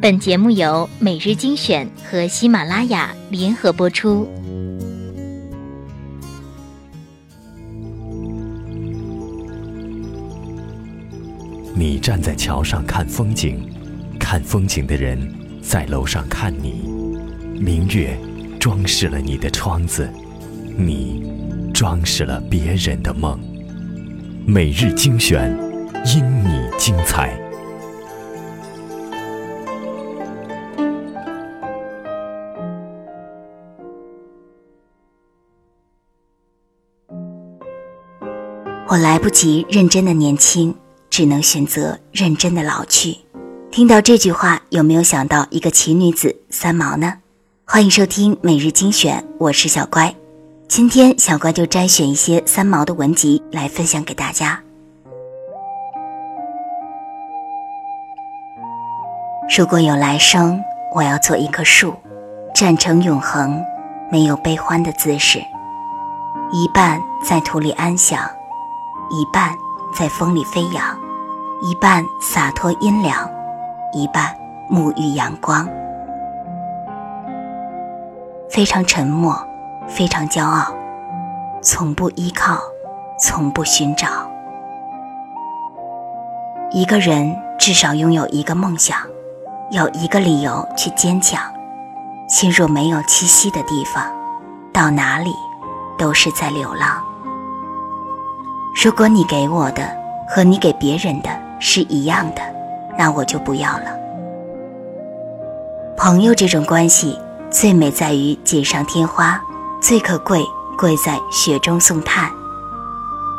本节目由每日精选和喜马拉雅联合播出。你站在桥上看风景，看风景的人在楼上看你。明月装饰了你的窗子，你装饰了别人的梦。每日精选，因你精彩。我来不及认真的年轻，只能选择认真的老去。听到这句话，有没有想到一个奇女子三毛呢？欢迎收听每日精选，我是小乖。今天小乖就摘选一些三毛的文集来分享给大家。如果有来生，我要做一棵树，站成永恒，没有悲欢的姿势，一半在土里安详。一半在风里飞扬，一半洒脱阴凉，一半沐浴阳光。非常沉默，非常骄傲，从不依靠，从不寻找。一个人至少拥有一个梦想，有一个理由去坚强。心若没有栖息的地方，到哪里都是在流浪。如果你给我的和你给别人的是一样的，那我就不要了。朋友这种关系最美在于锦上添花，最可贵贵在雪中送炭。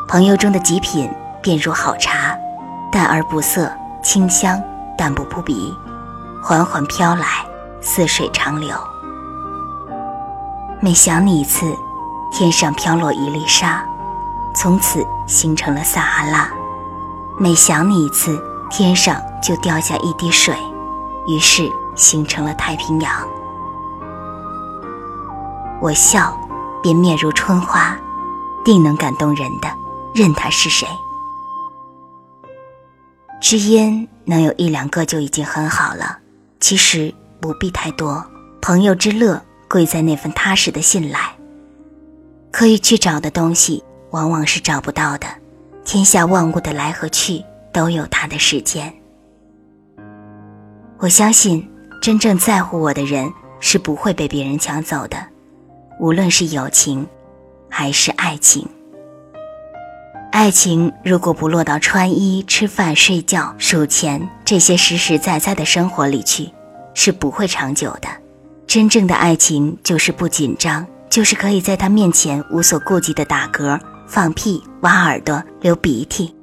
朋友中的极品便如好茶，淡而不涩，清香但不扑鼻，缓缓飘来，似水长流。每想你一次，天上飘落一粒沙。从此形成了撒哈拉，每想你一次，天上就掉下一滴水，于是形成了太平洋。我笑，便面如春花，定能感动人的，任他是谁。知音能有一两个就已经很好了，其实不必太多。朋友之乐，贵在那份踏实的信赖。可以去找的东西。往往是找不到的，天下万物的来和去都有它的时间。我相信，真正在乎我的人是不会被别人抢走的，无论是友情，还是爱情。爱情如果不落到穿衣、吃饭、睡觉、数钱这些实实在在的生活里去，是不会长久的。真正的爱情就是不紧张，就是可以在他面前无所顾忌的打嗝。放屁、挖耳朵、流鼻涕，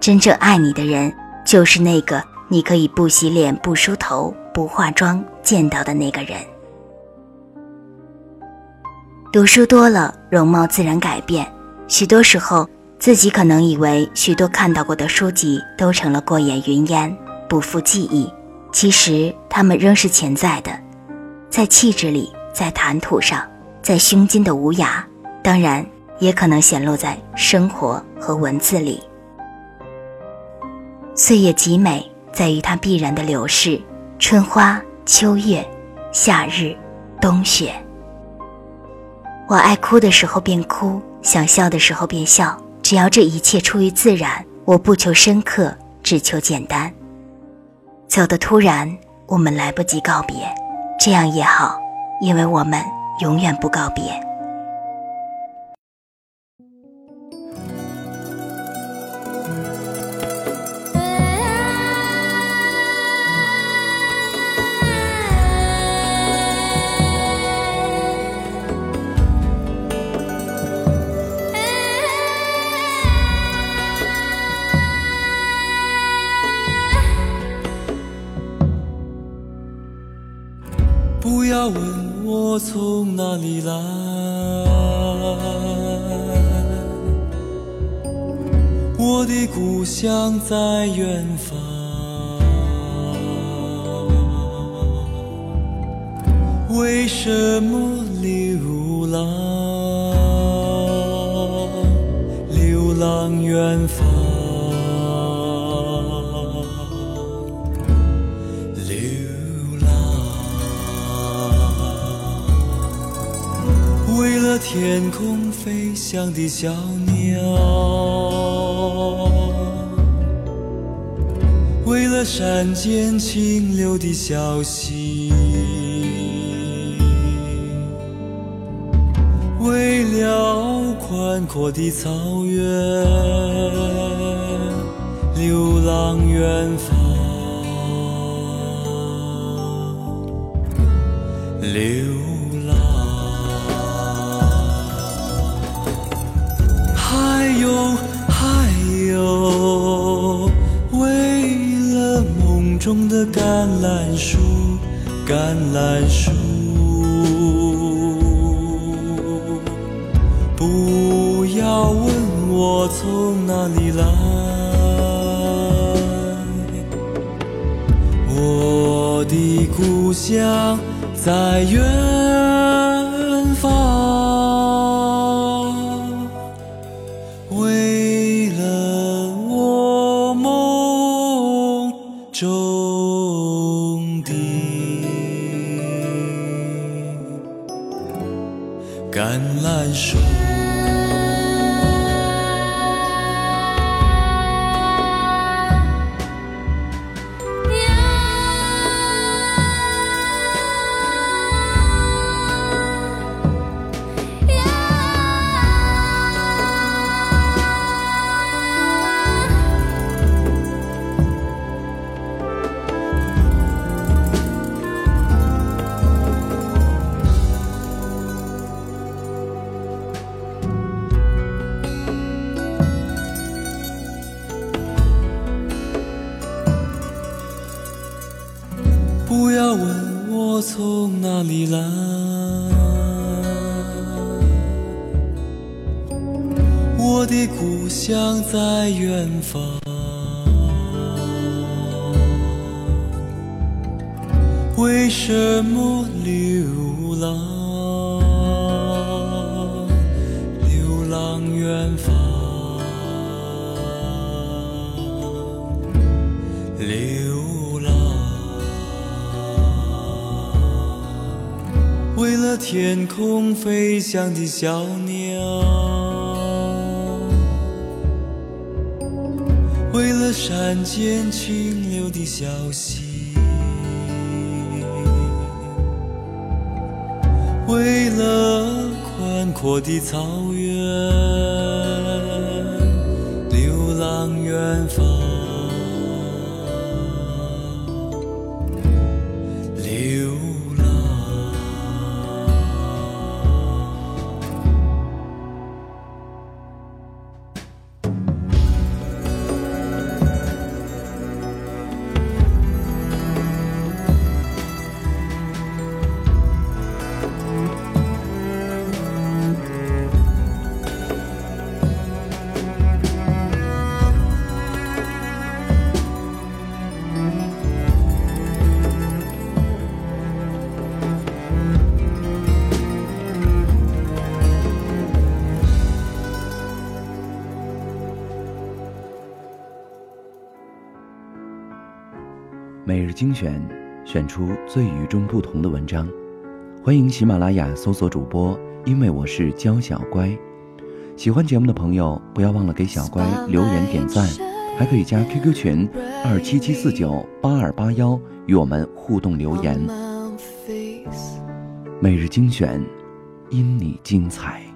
真正爱你的人，就是那个你可以不洗脸、不梳头、不化妆见到的那个人。读书多了，容貌自然改变。许多时候，自己可能以为许多看到过的书籍都成了过眼云烟，不复记忆。其实，他们仍是潜在的，在气质里，在谈吐上，在胸襟的无涯。当然。也可能显露在生活和文字里。岁月极美，在于它必然的流逝：春花、秋月、夏日、冬雪。我爱哭的时候便哭，想笑的时候便笑，只要这一切出于自然。我不求深刻，只求简单。走得突然，我们来不及告别，这样也好，因为我们永远不告别。问我从哪里来，我的故乡在远方。为什么流浪？流浪远方。天空飞翔的小鸟，为了山间清流的小溪，为了宽阔的草原，流浪远方。流。中的橄榄树，橄榄树，不要问我从哪里来，我的故乡在远橄榄树。问我从哪里来，我的故乡在远方。为什么流浪？流浪远方。天空飞翔的小鸟，为了山间清流的小溪，为了宽阔的草原，流浪远方。日精选，选出最与众不同的文章。欢迎喜马拉雅搜索主播，因为我是娇小乖。喜欢节目的朋友，不要忘了给小乖留言点赞，还可以加 QQ 群二七七四九八二八幺与我们互动留言。每日精选，因你精彩。